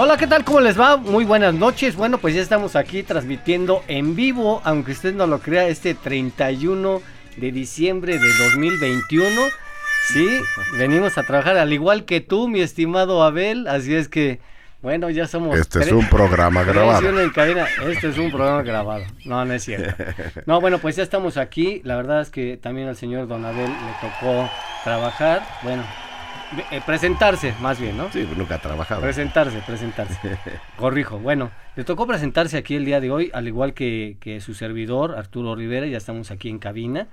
Hola, ¿qué tal? ¿Cómo les va? Muy buenas noches. Bueno, pues ya estamos aquí transmitiendo en vivo, aunque usted no lo crea, este 31 de diciembre de 2021. Sí, venimos a trabajar al igual que tú, mi estimado Abel, así es que, bueno, ya somos... Este es un programa grabado. Este es un programa grabado. No, no es cierto. No, bueno, pues ya estamos aquí. La verdad es que también al señor Don Abel le tocó trabajar. Bueno, eh, presentarse, más bien, ¿no? Sí, nunca ha trabajado. Presentarse, presentarse. Corrijo. Bueno, le tocó presentarse aquí el día de hoy, al igual que, que su servidor, Arturo Rivera. Ya estamos aquí en cabina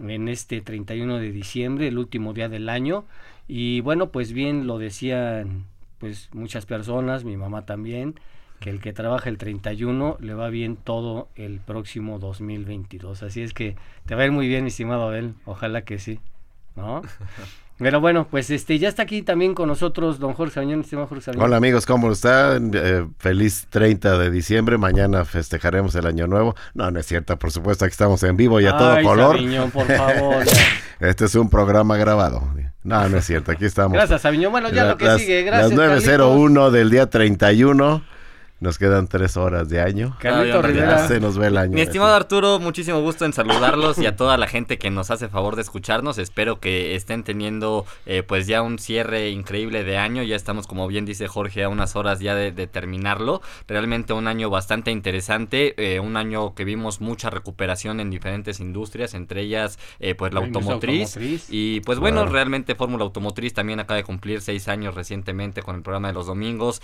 en este 31 de diciembre, el último día del año. Y bueno, pues bien lo decían pues muchas personas, mi mamá también, que el que trabaja el 31 le va bien todo el próximo 2022. Así es que te va a ir muy bien, mi estimado Abel. Ojalá que sí. ¿No? Pero bueno, pues este ya está aquí también con nosotros don Jorge Sabiñón, Jorge Hola amigos, ¿cómo están? Eh, feliz 30 de diciembre, mañana festejaremos el año nuevo. No, no es cierto, por supuesto, aquí estamos en vivo y a todo color. Sabiñón, por favor. este es un programa grabado. No, no es cierto, aquí estamos. Gracias, Sabiñón. Bueno, ya lo que sigue, gracias. Las 9.01 del día 31. Nos quedan tres horas de año. Carlito Rivera. se nos ve el año. Mi estimado Arturo, muchísimo gusto en saludarlos y a toda la gente que nos hace favor de escucharnos. Espero que estén teniendo eh, pues ya un cierre increíble de año. Ya estamos, como bien dice Jorge, a unas horas ya de, terminarlo. Realmente un año bastante interesante. Eh, un año que vimos mucha recuperación en diferentes industrias, entre ellas eh, pues la automotriz. Y pues bueno, realmente Fórmula Automotriz también acaba de cumplir seis años recientemente con el programa de los domingos.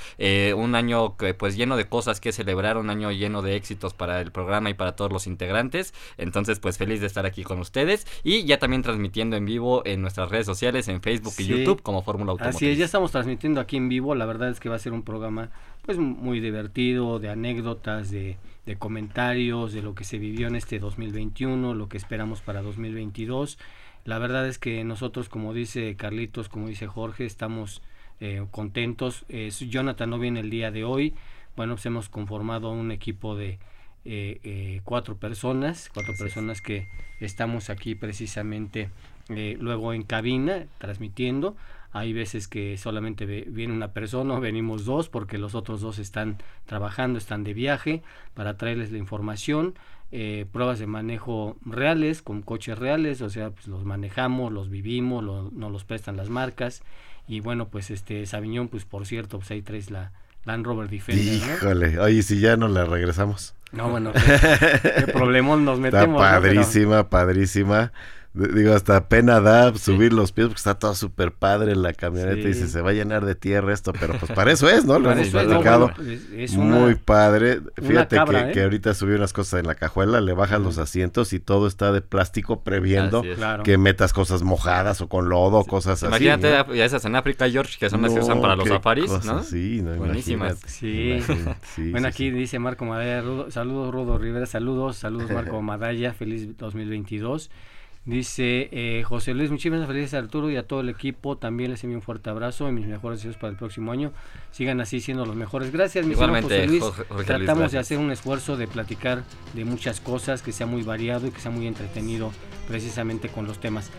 un año que pues ya lleno de cosas que celebrar, un año lleno de éxitos para el programa y para todos los integrantes. Entonces, pues feliz de estar aquí con ustedes y ya también transmitiendo en vivo en nuestras redes sociales, en Facebook y YouTube como Fórmula Automotriz. Así es, ya estamos transmitiendo aquí en vivo. La verdad es que va a ser un programa pues muy divertido, de anécdotas, de, de comentarios, de lo que se vivió en este 2021, lo que esperamos para 2022. La verdad es que nosotros, como dice Carlitos, como dice Jorge, estamos eh, contentos. Eh, Jonathan no viene el día de hoy, bueno, pues hemos conformado un equipo de eh, eh, cuatro personas, cuatro personas que estamos aquí precisamente eh, luego en cabina transmitiendo. Hay veces que solamente viene una persona o venimos dos porque los otros dos están trabajando, están de viaje para traerles la información. pruebas de manejo reales, con coches reales, o sea, pues los manejamos, los vivimos, nos los prestan las marcas. Y bueno, pues este Sabiñón, pues por cierto, pues ahí traes la, Land Rover Defender. Híjole, oye, si ya no la regresamos. No, bueno, qué, problemón nos metemos. Está padrísima, padrísima. Digo, hasta pena da subir los pies porque está todo súper padre la camioneta y se va a llenar de tierra esto, pero pues para eso es, ¿no? Lo hemos platicado. Muy padre. Fíjate que, ¿eh? ahorita subí unas cosas en la cajuela, le bajas los asientos y todo está de plástico previendo que metas cosas mojadas o con lodo, cosas así. Imagínate ya esas en África, George, que son las que usan para los safaris, ¿no? Sí, no, Buenísimas. Sí. bueno, aquí dice Marco Madaya, saludos Rudo Rivera, saludos, saludos Marco Madaya, feliz 2022. Dice eh, José Luis, muchísimas felicidades a Arturo y a todo el equipo. También les envío un fuerte abrazo y mis mejores deseos para el próximo año. Sigan así siendo los mejores. Gracias, mi Igualmente, José Luis. Tratamos de hacer un esfuerzo de platicar de muchas cosas, que sea muy variado y que sea muy entretenido precisamente con los temas.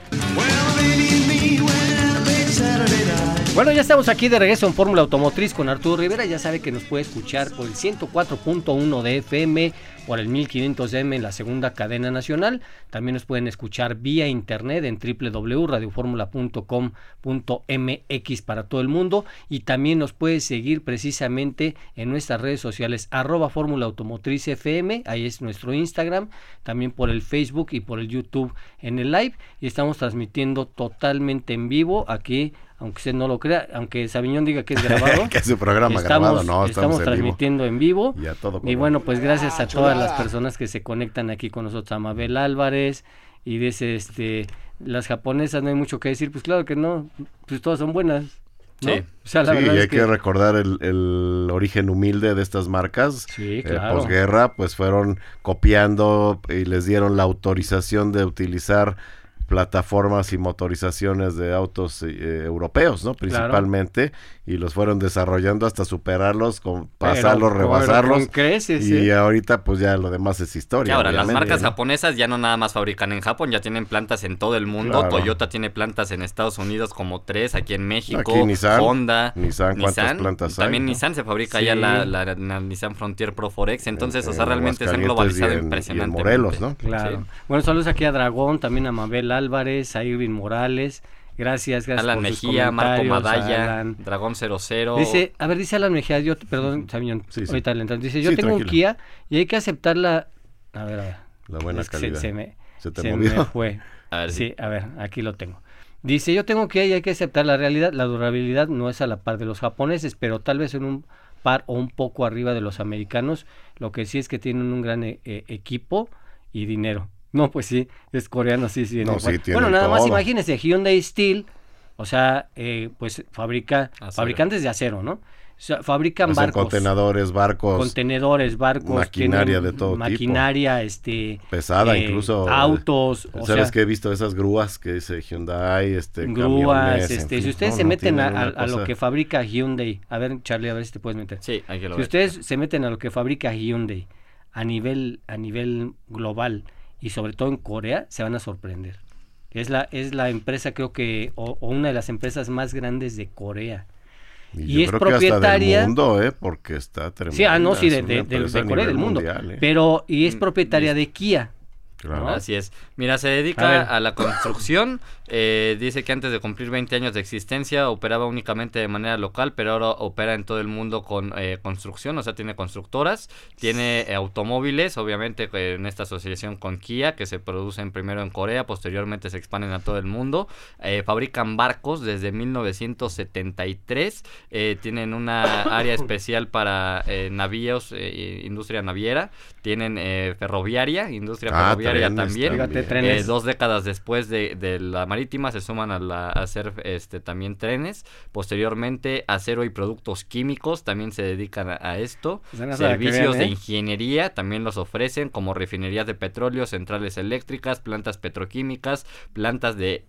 Bueno, ya estamos aquí de regreso en Fórmula Automotriz con Arturo Rivera. Ya sabe que nos puede escuchar por el 104.1 de FM por el 1500M en la segunda cadena nacional. También nos pueden escuchar vía internet en www.radioformula.com.mx para todo el mundo y también nos puede seguir precisamente en nuestras redes sociales arroba Fórmula Automotriz FM, ahí es nuestro Instagram, también por el Facebook y por el YouTube en el live y estamos transmitiendo totalmente en vivo aquí aunque usted no lo crea, aunque Sabiñón diga que es grabado. que es un programa grabado, no, estamos, transmitiendo en vivo. Y, bueno, pues gracias a todas las personas que se conectan aquí con nosotros, a Mabel Álvarez, y dice este las japonesas no hay mucho que decir, pues claro que no, pues todas son buenas. Sí, sí hay que... recordar el, origen humilde de estas marcas. Sí, eh, claro. posguerra, pues fueron copiando y les dieron la autorización de utilizar plataformas y motorizaciones de autos eh, europeos, ¿no? Principalmente, y los fueron desarrollando hasta superarlos, con pasarlos, rebasarlos. creces, y ahorita pues ya lo demás es historia. ahora, las marcas japonesas ya no nada más fabrican en Japón, ya tienen plantas en todo el mundo. Toyota tiene plantas en Estados Unidos como tres, aquí en México, Honda, Nissan, ¿cuántas plantas También Nissan se fabrica ya la, Nissan Frontier Pro Forex, entonces, o sea, realmente se han globalizado impresionantemente. Morelos, ¿no? Claro. Bueno, saludos aquí a Dragón, también a Mabel Álvarez, a Irving Morales. Gracias, gracias. Alan Mejía, Marco Madaya, Dragón 00. Dice, a ver, dice Alan Mejía, yo, perdón, Sabiñón, sí, ahorita le Dice, yo tengo un Kia y hay que aceptar la. A ver, a ver. La buena calidad. Se, me, se, te se me fue. A ver, sí, a ver, aquí lo tengo. Dice, yo tengo Kia y hay que aceptar la realidad. La durabilidad no es a la par de los japoneses, pero tal vez en un par o un poco arriba de los americanos. Lo que sí es que tienen un gran eh, equipo y dinero. No, pues sí, es coreano, sí, sí. bueno, nada más imagínense, Hyundai Steel, o sea, eh, pues fabrica, fabricantes de acero, ¿no? O sea, fabrican barcos. contenedores, barcos. Contenedores, barcos. Maquinaria de todo maquinaria, este. Pesada, eh, incluso. Autos. O ¿Sabes que he visto esas grúas que dice Hyundai, este. Grúas, este. si ustedes se meten a, lo que fabrica Hyundai, a ver, Charlie, a ver si te puedes meter. Sí, hay que lo Si ustedes se meten a lo que fabrica Hyundai a nivel, a nivel global y sobre todo en Corea se van a sorprender. Es la, es la empresa, creo que, o, una de las empresas más grandes de Corea. Y, es propietaria. del mundo, ¿eh? Porque está tremenda. Sí, ah, no, sí, de, Corea, del mundo. ¿eh? Pero, y es mm, propietaria de Kia. Así es. Mira, se dedica a, la construcción. Eh, dice que antes de cumplir 20 años de existencia operaba únicamente de manera local, pero ahora opera en todo el mundo con eh, construcción, o sea, tiene constructoras, tiene eh, automóviles, obviamente en esta asociación con Kia, que se producen primero en Corea, posteriormente se expanden a todo el mundo. fabrican barcos desde 1973, tienen una área especial para navíos, industria naviera, tienen ferroviaria, industria ah, ferroviaria también. Eh, dos décadas después de, la marítima se suman a, hacer este, también trenes. Posteriormente, acero y productos químicos también se dedican a, esto. Pues Servicios de ¿eh? ingeniería también los ofrecen, como refinerías de petróleo, centrales eléctricas, plantas petroquímicas, plantas de,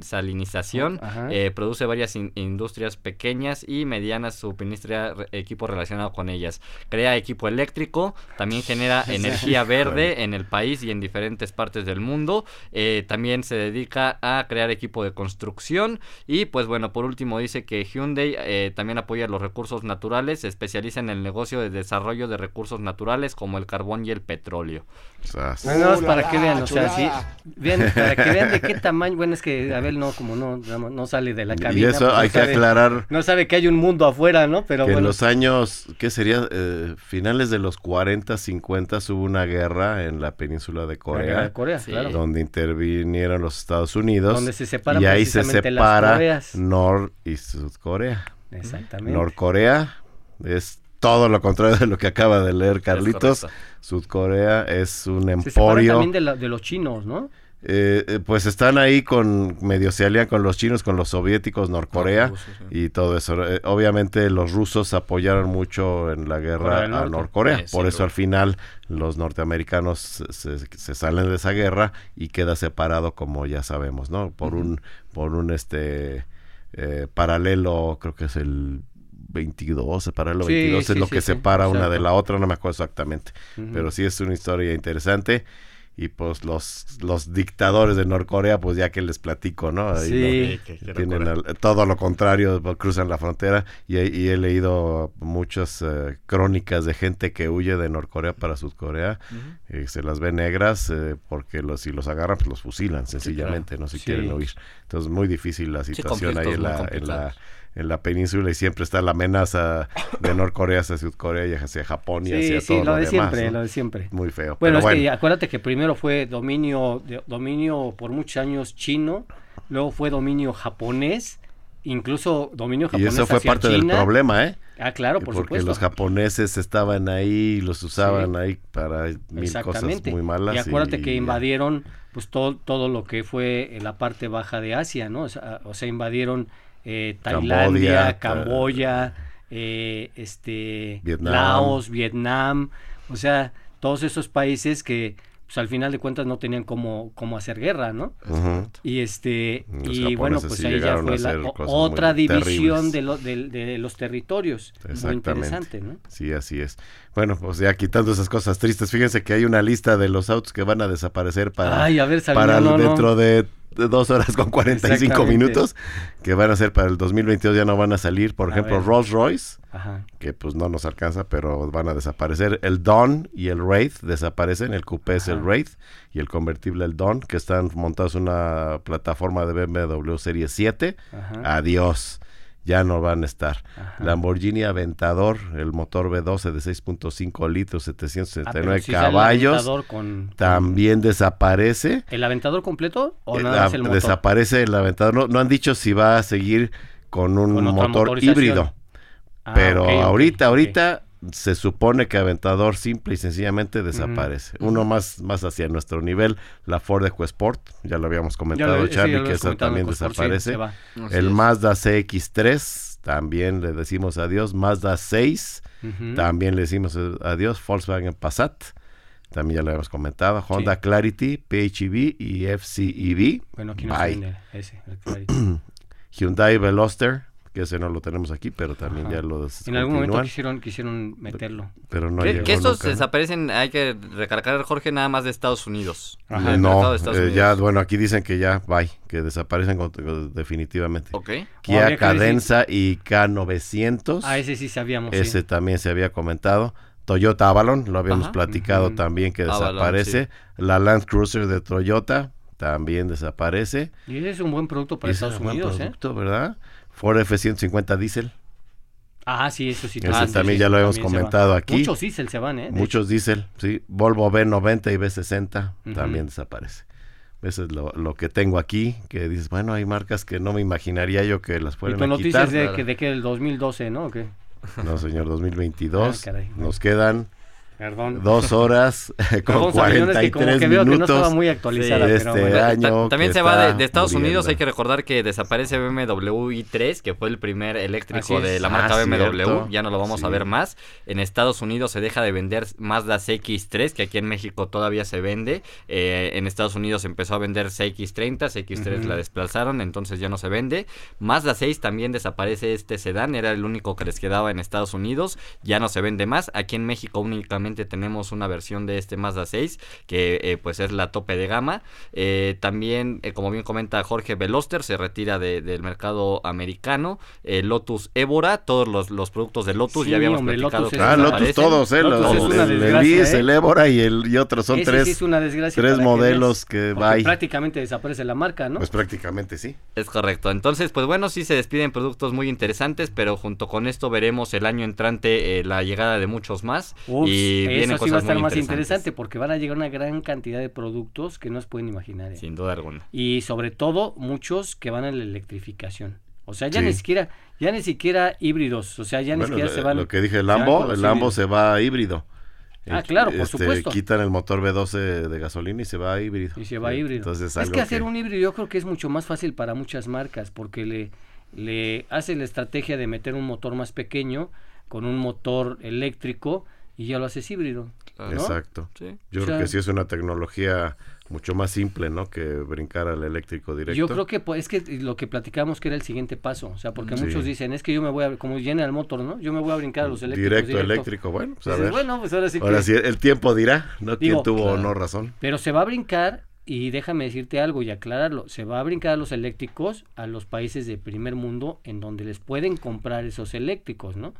salinización. Eh, produce varias industrias pequeñas y medianas, suministra equipo relacionado con ellas. Crea equipo eléctrico, también genera energía verde en el país y en diferentes partes del mundo. Eh, también se dedica a crear equipo de construcción. Y pues bueno, por último dice que Hyundai eh, también apoya los recursos naturales, se especializa en el negocio de desarrollo de recursos naturales como el carbón y el petróleo. Bueno, para que vean, o sea, sí, para que vean de qué tamaño, bueno, es que Abel no, como no, no sale de la cabina. Y eso pues, hay que aclarar. No sabe que hay un mundo afuera, ¿no? Pero que en los años, ¿qué sería? Eh, finales de los 40, 50 hubo una guerra en la península de Corea, donde intervinieron los Estados Unidos. Y ahí se separa Nor y Sudcorea. Exactamente. Norcorea es todo lo contrario de lo que acaba de leer Carlitos. Sudcorea es un emporio. también de, los chinos, ¿no? Eh, eh, pues están ahí con medio se alían con los chinos, con los soviéticos, Norcorea y todo eso. Eh, obviamente los rusos apoyaron mucho en la guerra a Norcorea, por eso al final los norteamericanos se, salen de esa guerra y queda separado como ya sabemos, ¿no? Por un por un este paralelo, creo que es el 22, paralelo 22 es lo que separa una de la otra, no me acuerdo exactamente, pero sí es una historia interesante y pues los, los dictadores de Norcorea, pues ya que les platico, ¿no? sí. tienen todo lo contrario, pues, cruzan la frontera y, he leído muchas eh, crónicas de gente que huye de Norcorea para Sudcorea y se las ve negras eh, porque los, si los agarran, pues los fusilan sencillamente, ¿no? Si quieren huir. Entonces, muy difícil la situación ahí en la en la península y siempre está la amenaza de Norcorea hacia Sudcorea y hacia Japón y hacia todo lo, de siempre, lo de siempre. Muy feo. Bueno, es que acuérdate que primero fue dominio, dominio por muchos años chino, luego fue dominio japonés, incluso dominio japonés. Y eso fue parte del problema, ¿eh? Ah, claro, por Porque los japoneses estaban ahí y los usaban ahí para mil cosas muy malas. Y acuérdate que invadieron pues todo, todo lo que fue en la parte baja de Asia, ¿no? O sea, o sea invadieron eh, Tailandia, Camboya, eh, este, Laos, Vietnam, o sea, todos esos países que pues al final de cuentas no tenían cómo, cómo hacer guerra, ¿no? Y este y bueno, pues ahí ya fue la, otra división de, de, los territorios. Muy interesante, ¿no? Sí, así es. Bueno, pues ya quitando esas cosas tristes, fíjense que hay una lista de los autos que van a desaparecer para, para dentro de dos horas con 45 minutos que van a ser para el 2022 ya no van a salir. Por ejemplo Rolls Royce que pues no nos alcanza pero van a desaparecer. El Dawn y el Wraith desaparecen el coupé es el Wraith y el convertible el Dawn que están montados en una plataforma de BMW Serie 7 adiós ya no van a estar. Lamborghini Aventador, el motor V12 de 6.5 litros, 769 ah, caballos, también desaparece. ¿El Aventador completo o eh, nada más el motor? Desaparece el Aventador. No, han dicho si va a seguir con un motor híbrido. Ah, pero ahorita, ahorita se supone que Aventador simple y sencillamente desaparece. Uno más, más hacia nuestro nivel, la Ford EcoSport, ya lo habíamos comentado, Charlie, que esa también desaparece. el Mazda CX3, también le decimos adiós. Mazda 6, también le decimos adiós. Volkswagen Passat, también ya lo habíamos comentado. Honda Clarity, PHEV y FCEV. Bueno, aquí no ese, Hyundai Veloster, que ese no lo tenemos aquí, pero también ya lo En algún momento quisieron, quisieron meterlo. Pero no Que estos desaparecen, hay que recargar, Jorge, nada más de Estados Unidos. no, eh, ya, bueno, aquí dicen que ya, bye, que desaparecen definitivamente. Ok. Kia Cadenza y K900. Ah, ese sí sabíamos. Ese también se había comentado. Toyota Avalon, lo habíamos platicado también que desaparece. La Land Cruiser de Toyota también desaparece. Y ese es un buen producto para Estados Unidos, buen ¿eh? producto, ¿verdad? Ford F-150 diésel. Ah, sí, eso sí. Ese también ya lo hemos comentado aquí. Muchos diésel se van, ¿eh? Muchos diésel, sí. Volvo B90 y B60 también desaparece. Eso es lo, que tengo aquí, que dices, bueno, hay marcas que no me imaginaría yo que las fueran ¿Y tu noticias de, que, de que el 2012, ¿no? ¿O qué? No, señor, 2022. Ah, Nos quedan Perdón. Dos horas con 43 que que minutos. Que no estaba muy actualizada. este año. también se va de, Estados Unidos. Hay que recordar que desaparece BMW i3, que fue el primer eléctrico de la marca ah, BMW. Ya no lo vamos a ver más. En Estados Unidos se deja de vender Mazda CX3, que aquí en México todavía se vende. Eh, en Estados Unidos empezó a vender CX30, CX3 la desplazaron, entonces ya no se vende. Mazda 6 también desaparece este sedán, era el único que les quedaba en Estados Unidos. Ya no se vende más. Aquí en México únicamente tenemos una versión de este Mazda 6 que eh, pues es la tope de gama. Eh, también, eh, como bien comenta Jorge Veloster, se retira del mercado americano. Lotus Évora, todos los, productos de Lotus, ya habíamos platicado. ah, Lotus todos, ¿eh? el Elise, el Évora y, el, y otros son tres, tres modelos que, va Prácticamente desaparece la marca, ¿no? Pues prácticamente sí. Es correcto. Entonces, pues bueno, sí se despiden productos muy interesantes, pero junto con esto veremos el año entrante la llegada de muchos más. y eso sí va a estar más interesante porque van a llegar una gran cantidad de productos que no se pueden imaginar. ¿eh? Sin duda alguna. Y sobre todo muchos que van a la electrificación. O sea, ya ni siquiera, ya ni siquiera híbridos, o sea, ya ni siquiera se van. Lo que dije, el Lambo, el Lambo se va a híbrido. Ah, claro, por este, supuesto. Quitan el motor V12 de gasolina y se va a híbrido. Y se va a híbrido. Entonces, es que hacer un híbrido yo creo que es mucho más fácil para muchas marcas porque le, le hace la estrategia de meter un motor más pequeño con un motor eléctrico y ya lo haces híbrido. Exacto. Yo creo que sí es una tecnología mucho más simple, ¿no? Que brincar al eléctrico directo. Yo creo que pues, es que lo que platicamos que era el siguiente paso, o sea, porque muchos dicen, es que yo me voy a, como llena el motor, ¿no? Yo me voy a brincar a los eléctricos. Directo, eléctrico, bueno, pues a ver. Bueno, pues ahora sí Ahora sí, el tiempo dirá, ¿no? ¿Quién tuvo o no razón? Pero se va a brincar y déjame decirte algo y aclararlo, se va a brincar a los eléctricos a los países de primer mundo en donde les pueden comprar esos eléctricos, ¿no?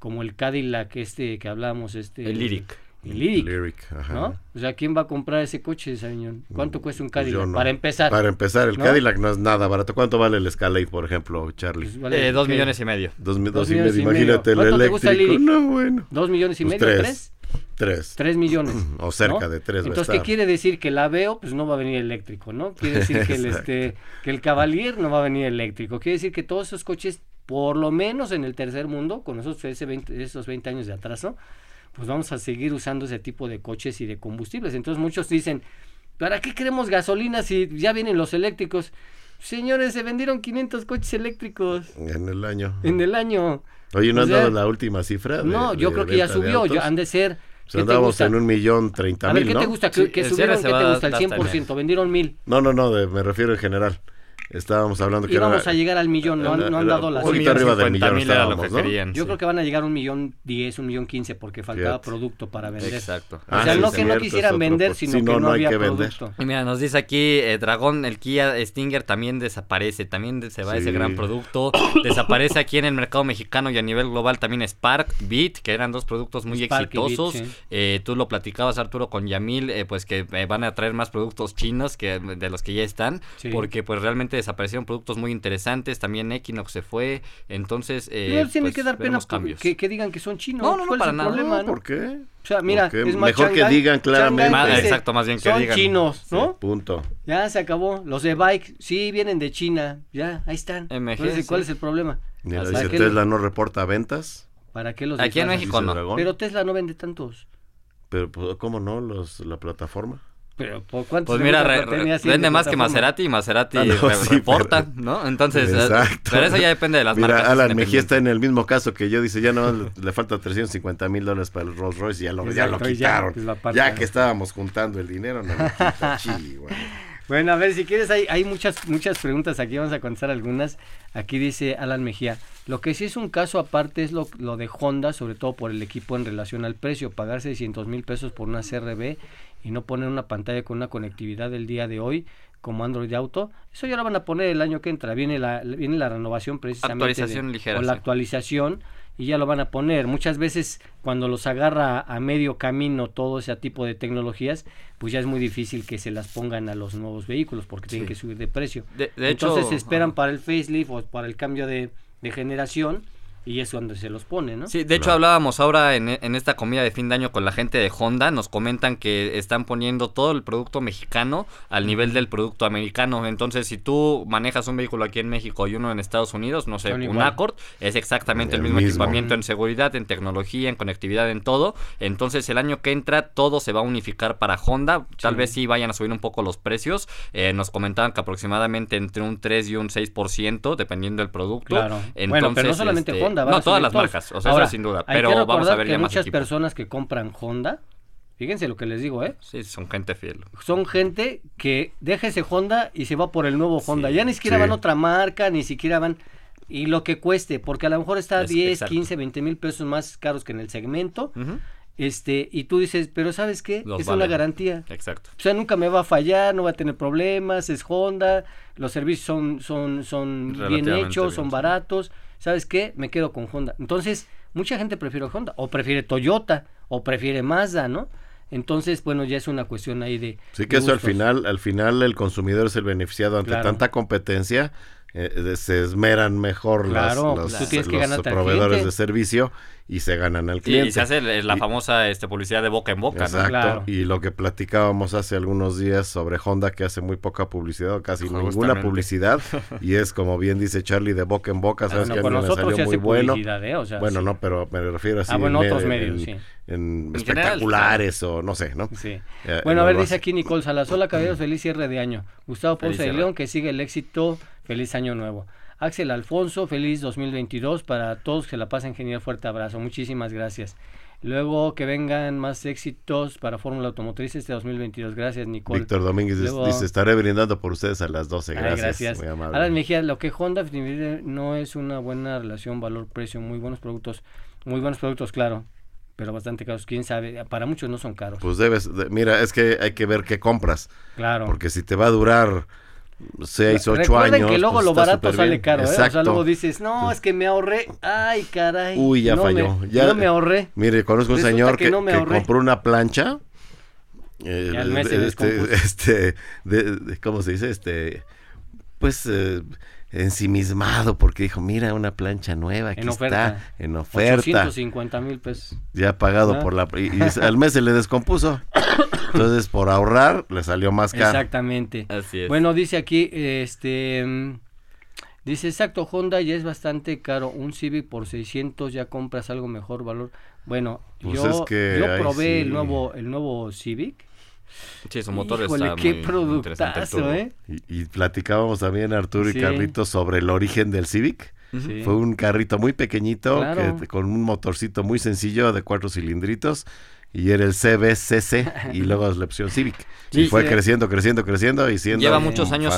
Como el Cadillac este que hablábamos, este... El Lyric. El Lyric, ¿no? O sea, ¿quién va a comprar ese coche, señor? ¿Cuánto mm, cuesta un pues Cadillac? Para empezar. Para empezar, el Cadillac no es nada barato. ¿Cuánto vale el Escalade, por ejemplo, Charlie? Pues eh, dos millones y medio. Dos, dos, y medio, imagínate el eléctrico. No, bueno. ¿Dos millones y pues medio? Tres. ¿Tres? Tres. millones. O cerca de tres. Entonces, ¿qué quiere decir? Que la veo, pues no va a venir eléctrico, ¿no? Quiere decir que el, este, que el Cavalier no va a venir eléctrico. Quiere decir que todos esos coches por lo menos en el tercer mundo, con esos, ese 20, esos 20 años de atraso, pues vamos a seguir usando ese tipo de coches y de combustibles. Entonces muchos dicen, ¿para qué queremos gasolina si ya vienen los eléctricos? Señores, se vendieron 500 coches eléctricos. En el año. En el año. Oye, ¿no has dado la última cifra? no, yo creo que ya subió. han de ser pues andamos en un millón treinta mil, ¿qué te gusta? ¿Qué, te gusta? ¿El 100%? ¿Vendieron mil? No, no, no, me refiero en general. Estábamos hablando que íbamos a llegar al millón, no, han, dado las poquito arriba del millón estábamos, ¿no? Yo creo que van a llegar a un millón diez, un millón quince, porque faltaba producto para vender. Exacto. o sea, ah, no que no quisieran vender, sino que no, había producto. Y mira, nos dice aquí, eh, Dragón, el Kia Stinger también desaparece, también se va ese gran producto. Desaparece aquí en el mercado mexicano y a nivel global también Spark, Beat, que eran dos productos muy exitosos. eh, tú lo platicabas, Arturo, con Yamil, eh, pues que eh, van a traer más productos chinos que de los que ya están, porque pues realmente desaparecieron productos muy interesantes, también Equinox se fue, entonces... Eh, tiene pues, que dar pena que, que, digan que son chinos. No, no, no para nada. Problema, ¿Por qué? O sea, mira, es más Mejor que digan claramente. exacto, más bien que son digan. chinos, ¿no? punto. Ya se acabó. Los de Bike, sí, vienen de China. Ya, ahí están. MG, ¿Cuál es el problema? Mira, dice Tesla no reporta ventas. ¿Para qué los Aquí en México no. Pero Tesla no vende tantos. Pero, pues, ¿cómo no? Los, la plataforma. Pero, ¿por cuánto Pues mira, vende más que Maserati y Maserati ah, reporta, ¿no? Entonces, eh, pero eso ya depende de las mira, marcas. Alan Mejía está en el mismo caso que yo, dice, ya no le, falta 350 mil dólares para el Rolls Royce y ya lo, ya lo quitaron. Ya, que estábamos juntando el dinero, no Bueno, a ver, si quieres, hay, hay muchas, muchas preguntas aquí, vamos a contestar algunas. Aquí dice Alan Mejía, lo que sí es un caso aparte es lo, lo de Honda, sobre todo por el equipo en relación al precio, pagar 600 mil pesos por una CRB y no poner una pantalla con una conectividad del día de hoy como Android Auto. Eso ya lo van a poner el año que entra. Viene la, viene la renovación precisamente. Actualización ligera. O la actualización y ya lo van a poner. Muchas veces cuando los agarra a medio camino todo ese tipo de tecnologías, pues ya es muy difícil que se las pongan a los nuevos vehículos porque tienen que subir de precio. De, Entonces se esperan para el facelift o para el cambio de, de generación y es cuando se los pone, ¿no? Sí, de hecho hablábamos ahora en, en, esta comida de fin de año con la gente de Honda, nos comentan que están poniendo todo el producto mexicano al nivel del producto americano, entonces si tú manejas un vehículo aquí en México y uno en Estados Unidos, no sé, un Accord, es exactamente el, mismo, equipamiento en seguridad, en tecnología, en conectividad, en todo, entonces el año que entra todo se va a unificar para Honda, tal vez sí vayan a subir un poco los precios, eh, nos comentaban que aproximadamente entre un 3 y un 6%, dependiendo del producto. Claro. Entonces, bueno, pero no solamente este, Honda, no, todas las marcas, o sea, eso sin duda. Pero vamos a ver que muchas personas que compran Honda, fíjense lo que les digo, ¿eh? Sí, son gente fiel. Son gente que deja ese Honda y se va por el nuevo Honda. ya ni siquiera van a otra marca, ni siquiera van. Y lo que cueste, porque a lo mejor está 10, 15, 20 mil pesos más caros que en el segmento. Este, y tú dices, pero ¿sabes qué? es una garantía. Exacto. O sea, nunca me va a fallar, no va a tener problemas, es Honda, los servicios son, son, son bien hechos, son baratos. ¿Sabes qué? Me quedo con Honda. Entonces, mucha gente prefiere Honda, o prefiere Toyota, o prefiere Mazda, ¿no? Entonces, bueno, ya es una cuestión ahí de. Sí, que eso al final, al final el consumidor es el beneficiado ante tanta competencia eh, se esmeran mejor las, los, proveedores de servicio y se ganan al cliente. y se hace la famosa este, publicidad de boca en boca. Exacto. Y lo que platicábamos hace algunos días sobre Honda, que hace muy poca publicidad, casi ninguna publicidad, y es como bien dice Charlie, de boca en boca, sabes que a mí me salió muy bueno. ¿eh? bueno, no, pero me refiero así. Ah, bueno, otros medios, sí. En, espectaculares o no sé, ¿no? Sí. Eh, bueno, a ver, dice aquí Nicole Salazola, Caballeros, feliz cierre de año. Gustavo Ponce de León, que sigue el éxito Feliz año nuevo. Axel Alfonso, feliz 2022 para todos que la pasen genial, fuerte abrazo, muchísimas gracias. Luego que vengan más éxitos para Fórmula Automotriz este 2022. Gracias, Nicole. Víctor Domínguez dice, estaré brindando por ustedes a las 12. Gracias. gracias. Muy amable. Alan Mejía, lo que Honda no es una buena relación valor-precio. Muy buenos productos. Muy buenos productos, claro. Pero bastante caros. Quién sabe. Para muchos no son caros. Pues debes. mira, es que hay que ver qué compras. Claro. Porque si te va a durar seis, ocho años. que luego pues, lo barato sale caro, ¿eh? O sea, luego dices, no, es que me ahorré. Ay, caray. Uy, ya falló. ya, no me ahorré. Mire, conozco un señor que, compró una plancha. Eh, este, este de, ¿cómo se dice? Este, pues, eh, ensimismado porque dijo, mira, una plancha nueva, aquí está, en oferta. 850 mil pesos. Ya pagado por la... Y, al mes se le descompuso. Entonces, por ahorrar, le salió más caro. Exactamente. Así es. Bueno, dice aquí, este... Dice, exacto, Honda ya es bastante caro. Un Civic por 600 ya compras algo mejor valor. Bueno, pues yo, yo probé el nuevo el nuevo Civic Sí, su motor Híjole, está qué productazo, ¿eh? Y, platicábamos también Arturo y Carlitos sobre el origen del Civic. Fue un carrito muy pequeñito que, con un motorcito muy sencillo de cuatro cilindritos y era el CBCC y luego la opción Civic. y fue creciendo, creciendo, creciendo y siendo Lleva muchos años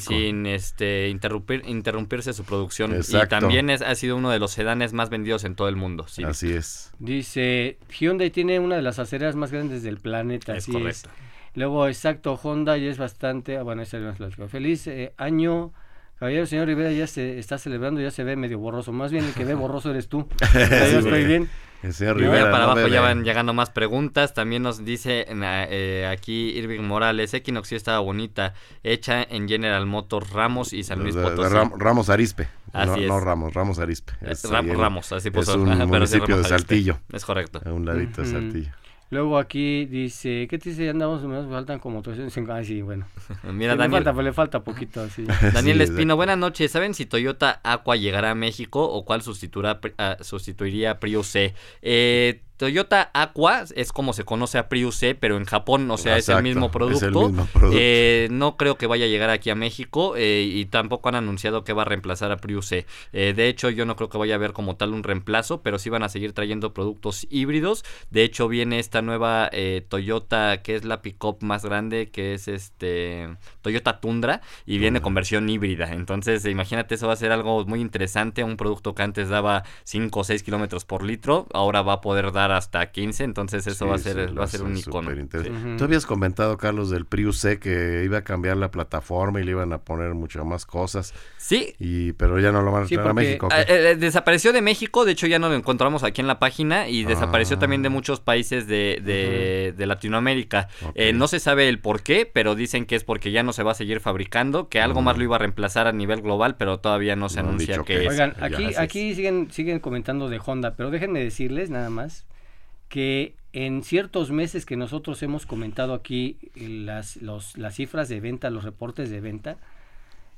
sin, este, interrumpir, interrumpirse su producción. Y también es, ha sido uno de los sedanes más vendidos en todo el mundo. Así es. Dice, Hyundai tiene una de las aceras más grandes del planeta. Es correcto. Luego, exacto, Honda ya es bastante... Ah, bueno, esa es la Feliz eh, año... Caballero, señor Rivera ya se está celebrando, ya se ve medio borroso. Más bien el que ve borroso eres tú. yo estoy bien. Rivera, para abajo ya van llegando más preguntas. También nos dice eh, aquí Irving Morales, Equinox sí estaba bonita, hecha en General Motors Ramos y San Luis Potosí. Ramos Arispe. no, no, Ramos, Ramos Arispe. Es, Ramos, así puso. Es un municipio de Saltillo. Es correcto. A un ladito de Saltillo. Luego aquí dice, ¿qué te dice? Andamos, me faltan como 300. Ah, sí, bueno. Mira, Daniel. Le falta, le falta poquito, así. Daniel Espino, buenas noches. ¿Saben si Toyota Aqua llegará a México o cuál sustituirá, uh, sustituiría Prius C? Eh, Toyota Aqua es como se conoce a Prius C, pero en Japón, o sea, es, el mismo producto. Eh, no creo que vaya a llegar aquí a México eh, y tampoco han anunciado que va a reemplazar a Prius C. Eh, de hecho, yo no creo que vaya a haber como tal un reemplazo, pero sí van a seguir trayendo productos híbridos. De hecho, viene esta nueva Toyota, que es la pickup más grande, que es este Toyota Tundra, y viene con versión híbrida. Entonces, imagínate, eso va a ser algo muy interesante. Un producto que antes daba 5 o 6 kilómetros por litro, ahora va a poder dar hasta 15, entonces eso va a ser, va a ser un icono. Tú habías comentado, Carlos, del Prius C que iba a cambiar la plataforma y le iban a poner muchas más cosas. Sí. Y, pero ya no lo van a traer a México. Eh, eh, desapareció de México, de hecho ya no lo encontramos aquí en la página y desapareció también de ah. muchos países de, de, Latinoamérica. Eh, no se sabe el por qué, pero dicen que es porque ya no se va a seguir fabricando, que algo más lo iba a reemplazar a nivel global, pero todavía no se anuncia que, es. Oigan, aquí, aquí siguen, siguen comentando de Honda, pero déjenme decirles nada más que en ciertos meses que nosotros hemos comentado aquí las, las cifras de venta, los reportes de venta,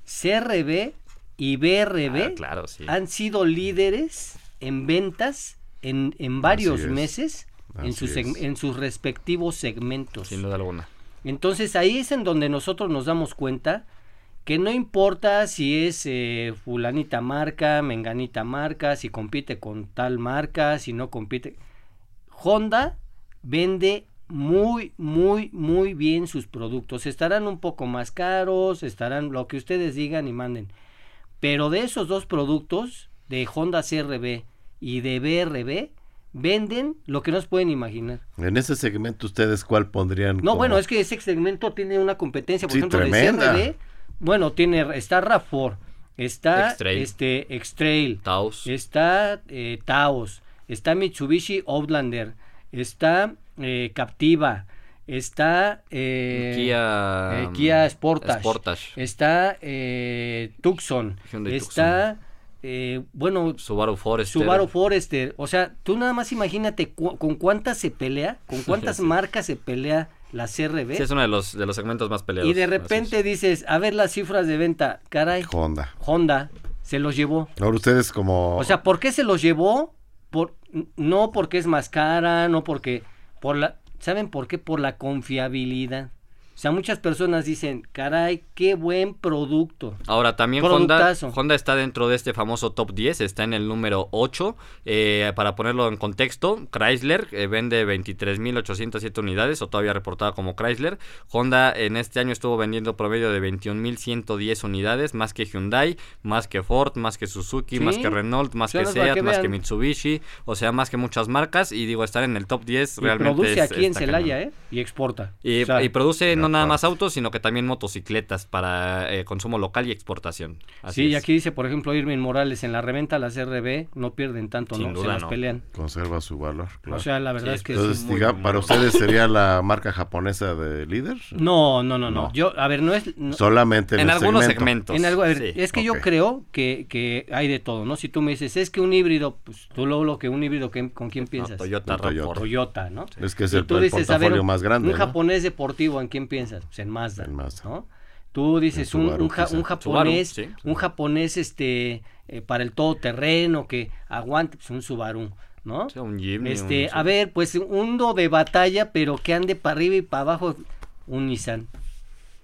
CRB y BRB ah, han sido líderes en ventas en, en varios meses en sus, en sus respectivos segmentos. Sin duda alguna. Entonces ahí es en donde nosotros nos damos cuenta que no importa si es eh, fulanita marca, menganita marca, si compite con tal marca, si no compite Honda vende muy, muy, muy bien sus productos. Estarán un poco más caros, estarán lo que ustedes digan y manden. Pero de esos dos productos, de Honda CRB y de BRB, venden lo que no se pueden imaginar. En ese segmento, ¿ustedes cuál pondrían? No, bueno, es que ese segmento tiene una competencia, por ejemplo, de CRB. Bueno, tiene, está RAV4, está este X-Trail, Taos. está eh, Taos, está Mitsubishi Outlander, está eh, Captiva, está eh, Kia, eh, Kia Sportage, está eh, Tucson, está bueno Subaru Forester. Subaru Forester, o sea, tú nada más imagínate con cuántas se pelea, con cuántas marcas se pelea la CRB. Sí, es uno de los, de los segmentos más peleados. Y de repente dices, a ver las cifras de venta, caray. Honda. Honda se los llevó. Ahora ustedes como... O sea, ¿por qué se los llevó? Por, no porque es más cara, no porque por la ¿saben por qué? Por la confiabilidad. O sea, muchas personas dicen, caray, qué buen producto. Ahora, también Honda, Honda, está dentro de este famoso top 10, está en el número 8. Eh, para ponerlo en contexto, Chrysler eh, vende 23.807 unidades, o todavía reportada como Chrysler. Honda en este año estuvo vendiendo promedio de 21.110 unidades, más que Hyundai, más que Ford, más que Suzuki, más que Renault, más que Seat, más que Mitsubishi, o sea, más que muchas marcas. Y digo, estar en el top 10 realmente. Produce aquí en Celaya, ¿eh? Y exporta. Y, y produce no nada más autos, sino que también motocicletas para eh, consumo local y exportación. sí, y aquí dice, por ejemplo, Irving Morales, en la reventa las RB no pierden tanto, ¿no? Se las pelean. Conserva su valor. O sea, la verdad es que... Entonces, ¿para ustedes sería la marca japonesa de líder? No, no, no, no. Yo, a ver, no es... Solamente en, algunos segmentos. En algo, es que yo creo que, que hay de todo, ¿no? Si tú me dices, es que un híbrido, pues tú luego lo que un híbrido, ¿con quién piensas? Toyota, Toyota. ¿no? Es que es el, portafolio más grande. Un japonés deportivo, ¿en quién piensas? Pues en Mazda, ¿no? Tú dices un, un, japonés, un japonés este eh, para el todoterreno que aguante, pues un Subaru, ¿no? un este, a ver, pues uno de batalla, pero que ande para arriba y para abajo. un Nissan,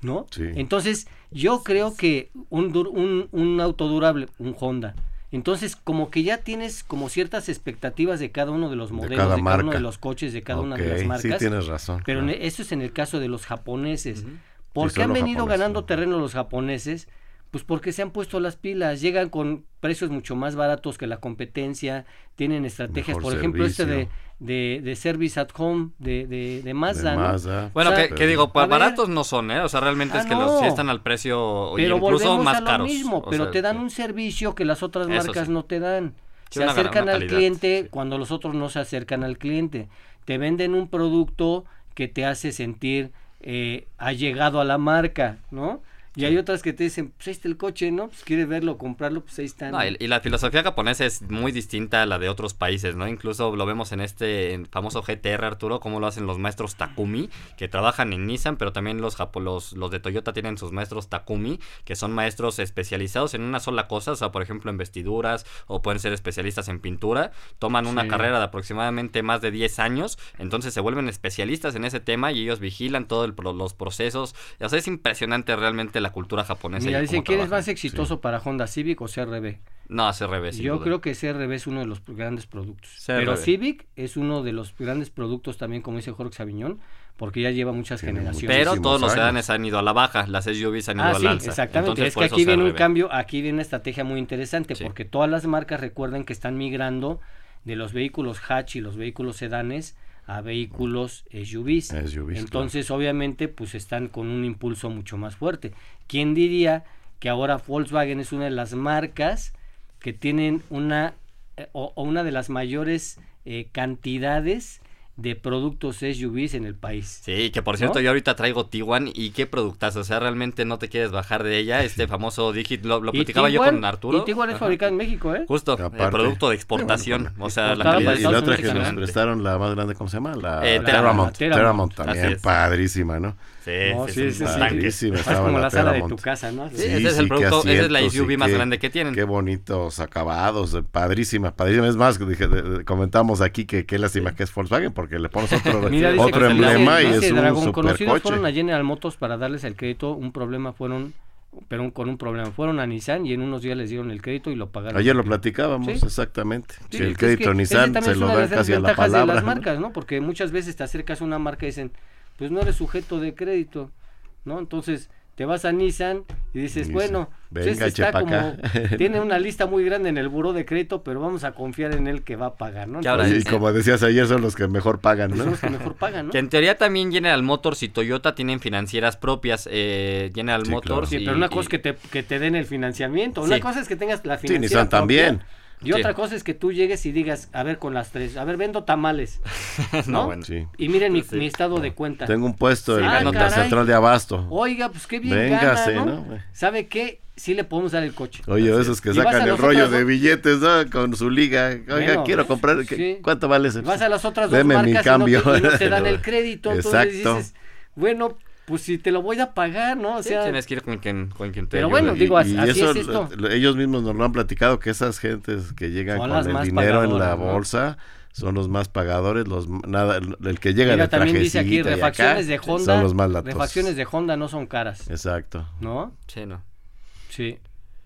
¿no? Entonces, yo creo que un, un, un auto durable, un Honda, entonces, como que ya tienes como ciertas expectativas de cada uno de los modelos, de cada, uno de los coches, de cada una de las marcas. Sí, tienes razón. Pero eso es en el caso de los japoneses. ¿Por qué han venido ganando terreno los japoneses? Pues porque se han puesto las pilas, llegan con precios mucho más baratos que la competencia, tienen estrategias, por ejemplo, este de, de, de, Service at Home de, de, de Mazda. ¿no? Bueno, que, digo, pues baratos no son, ¿eh? O sea, realmente es ah, que los sí están al precio pero incluso más a lo caros. Mismo, pero te dan un servicio que las otras marcas no te dan. se acercan al cliente cuando los otros no se acercan al cliente. Te venden un producto que te hace sentir eh, ha llegado a la marca, ¿no? Y hay otras que te dicen, pues ahí está el coche, ¿no? Pues quieres verlo, comprarlo, pues ahí está. y, la filosofía japonesa es muy distinta a la de otros países, ¿no? Incluso lo vemos en este famoso GTR, Arturo, como lo hacen los maestros Takumi, que trabajan en Nissan, pero también los, los, los de Toyota tienen sus maestros Takumi, que son maestros especializados en una sola cosa, o sea, por ejemplo, en vestiduras, o pueden ser especialistas en pintura, toman una carrera de aproximadamente más de 10 años, entonces se vuelven especialistas en ese tema y ellos vigilan todos los procesos. O sea, es impresionante realmente la cultura japonesa. Mira, dicen, ¿quién es más exitoso para Honda Civic o CRB? No, CRB. Yo creo que CRB es uno de los grandes productos. Pero Civic es uno de los grandes productos también, como dice Jorge Sabiñón, porque ya lleva muchas generaciones. Pero todos los sedanes han ido a la baja, las SUVs han ido ah, a la alza. Exactamente, es que aquí viene un cambio, aquí viene una estrategia muy interesante, porque todas las marcas recuerden que están migrando de los vehículos hatch y los vehículos sedanes a vehículos SUVs. Entonces, obviamente, pues están con un impulso mucho más fuerte. ¿Quién diría que ahora Volkswagen es una de las marcas que tienen una eh, o, una de las mayores eh, cantidades de productos SUVs en el país. Sí, que por cierto yo ahorita traigo Tiguan y qué productazo, o sea, realmente no te quieres bajar de ella, este famoso Digit, lo, platicaba yo con Arturo. Y Tiguan es fabricado en México, ¿eh? Justo, el producto de exportación, o sea, la calidad. Y la otra que nos prestaron, la más grande, ¿cómo se llama? La eh, Terramont, Terramont, también, padrísima, ¿no? Sí, sí, sí, sí, Es como la sala de tu casa, ¿no? Sí, ese es el producto, esa es la SUV más grande que tienen. Qué bonitos acabados, padrísima, padrísima. Es más, dije, comentamos aquí que qué lástima que es Volkswagen, porque le pones otro, otro emblema y es un super conocidos fueron a General Motors para darles el crédito, un problema fueron pero con un problema. Fueron a Nissan y en unos días les dieron el crédito y lo pagaron. Ayer lo platicábamos, exactamente. si el crédito Nissan se lo dan casi a la palabra. de las marcas, ¿no? Porque muchas veces te acercas a una marca y dicen, pues no eres sujeto de crédito, ¿no? Entonces te vas a Nissan y dices, bueno, pues este está como, tiene una lista muy grande en el buró de crédito, pero vamos a confiar en él que va a pagar, ¿no? y como decías ayer, son los que mejor pagan, ¿no? Son los que mejor pagan, ¿no? Que en teoría también General Motors y Toyota tienen financieras propias, eh, General Motors. Sí, pero una cosa es que te, que te den el financiamiento, una cosa es que tengas la financiera Sí, Nissan también. Y otra cosa es que tú llegues y digas, a ver, con las tres, a ver, vendo tamales. ¿no? bueno, sí. Y miren mi, estado de cuenta. Tengo un puesto en la nota central de abasto. Oiga, pues qué bien Véngase, ¿no? ¿Sabe qué? Sí le podemos dar el coche. Oye, esos que sacan el rollo de billetes, ¿no? Con su liga. Oiga, quiero comprar. ¿Cuánto vale ese? Vas a las otras dos marcas mi cambio. Y no, te, dan el crédito. Exacto. Entonces dices, bueno, pues si te lo voy a pagar, ¿no? O sea, tienes que ir con quien, con quien te Pero bueno, digo, así, eso, es esto. Ellos mismos nos lo han platicado que esas gentes que llegan con el dinero en la bolsa son los más pagadores, los nada el, que llega Mira, de también dice aquí refacciones de Honda, son los más Refacciones de Honda no son caras. Exacto. ¿No? Sí, no. Sí.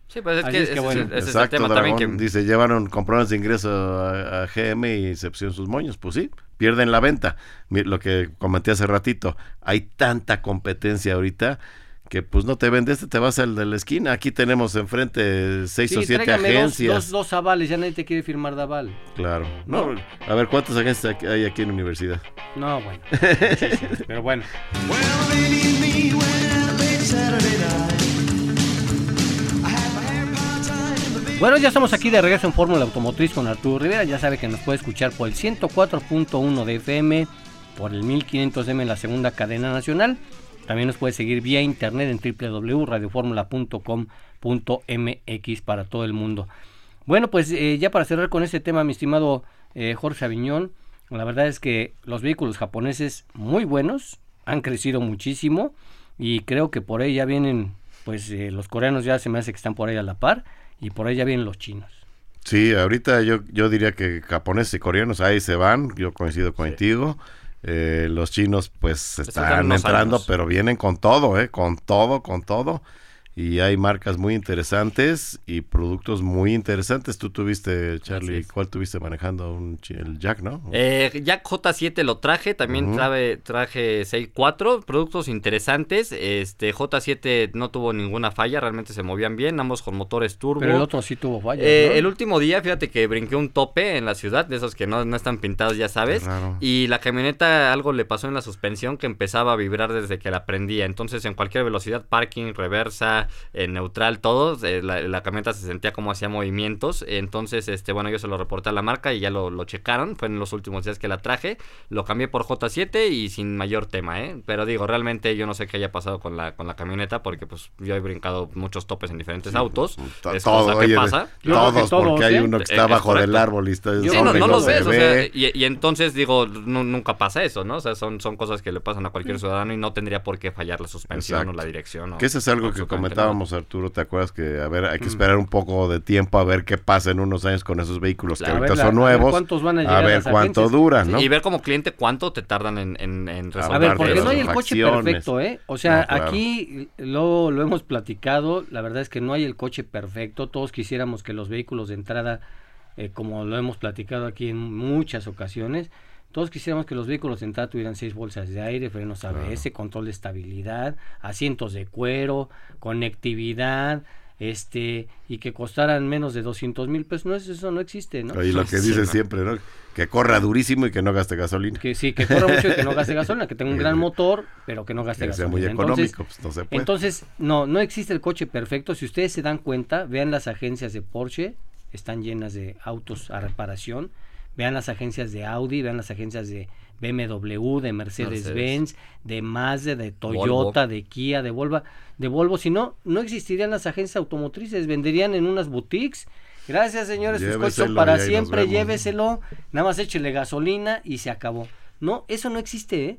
Sí, pues es que, es que bueno. ese, Exacto, es el tema también que... Dice, llevaron, compraron de ingreso a, GM y se pusieron sus moños. Pues sí, pierden la venta. Lo que comenté hace ratito, hay tanta competencia ahorita que pues no te vendes, te vas al de la esquina. Aquí tenemos enfrente seis o siete agencias. Dos, dos, avales, ya nadie te quiere firmar de aval. Claro. No, a ver, ¿cuántas agencias hay aquí en la universidad? No, bueno. pero bueno. Bueno, ya estamos aquí de regreso en Fórmula Automotriz con Arturo Rivera. Ya sabe que nos puede escuchar por el 104.1 de FM, por el 1500M en la segunda cadena nacional. También nos puede seguir vía internet en www.radioformula.com.mx para todo el mundo. Bueno, pues eh, ya para cerrar con este tema, mi estimado eh, Jorge Aviñón, la verdad es que los vehículos japoneses muy buenos, han crecido muchísimo y creo que por ahí ya vienen, pues eh, los coreanos ya se me hace que están por ahí a la par y por ya vienen los chinos. Sí, ahorita yo, yo diría que japoneses y coreanos ahí se van, yo coincido contigo. Eh, los chinos pues están entrando, pero vienen con todo, ¿eh? Con todo, con todo y hay marcas muy interesantes y productos muy interesantes. Tú tuviste, Charlie, ¿cuál tuviste manejando? Un, el Jack, ¿no? Eh, Jack J7 lo traje, también traje, traje 6.4, productos interesantes. Este J7 no tuvo ninguna falla, realmente se movían bien, ambos con motores turbo. Pero el otro sí tuvo falla. Eh, el último día, fíjate que brinqué un tope en la ciudad, de esos que no, no están pintados, ya sabes. Y la camioneta algo le pasó en la suspensión que empezaba a vibrar desde que la prendía. Entonces, en cualquier velocidad, parking, reversa, en neutral, todo, eh, la, camioneta se sentía como hacía movimientos, entonces, este, bueno, yo se lo reporté a la marca y ya lo, lo checaron, fue en los últimos días que la traje, lo cambié por J7 y sin mayor tema, ¿eh? Pero digo, realmente yo no sé qué haya pasado con la, con la camioneta, porque pues yo he brincado muchos topes en diferentes autos, es todo, ¿qué pasa? Todos, porque hay uno que está bajo del árbol y está... no, no los ves, o sea, y, entonces digo, nunca pasa eso, ¿no? O sea, son, son cosas que le pasan a cualquier ciudadano y no tendría por qué fallar la suspensión o la dirección. que eso es algo que comentábamos Arturo, ¿te acuerdas que, a ver, hay que mm. esperar un poco de tiempo a ver qué pasa en unos años con esos vehículos que ahorita son nuevos? A ver, cuántos van a, a ver cuánto duran, ¿no? Y ver como cliente cuánto te tardan en, en, resolver. A ver, porque no hay el coche perfecto, ¿eh? O sea, aquí lo, lo hemos platicado, la verdad es que no hay el coche perfecto, todos quisiéramos que los vehículos de entrada, eh, como lo hemos platicado aquí en muchas ocasiones, todos quisiéramos que los vehículos de entrada tuvieran seis bolsas de aire, frenos ABS, control de estabilidad, asientos de cuero, conectividad, este y que costaran menos de 200 mil pesos. No, eso no existe, ¿no? Y lo que dice siempre, ¿no? Que corra durísimo y que no gaste gasolina. Que sí, que corra mucho y que no gaste gasolina, que tenga un gran motor, pero que no gaste gasolina. Sea muy económico, pues no se puede. Entonces, no, no existe el coche perfecto. Si ustedes se dan cuenta, vean las agencias de Porsche, están llenas de autos a reparación Vean las agencias de Audi, vean las agencias de BMW, de Mercedes-Benz, de Mazda, de Toyota, de Kia, de Volvo, de Volvo. Si no, no existirían las agencias automotrices, venderían en unas boutiques. Gracias, señores, sus coches son para siempre, lléveselo, nada más échele gasolina y se acabó. No, eso no existe, ¿eh?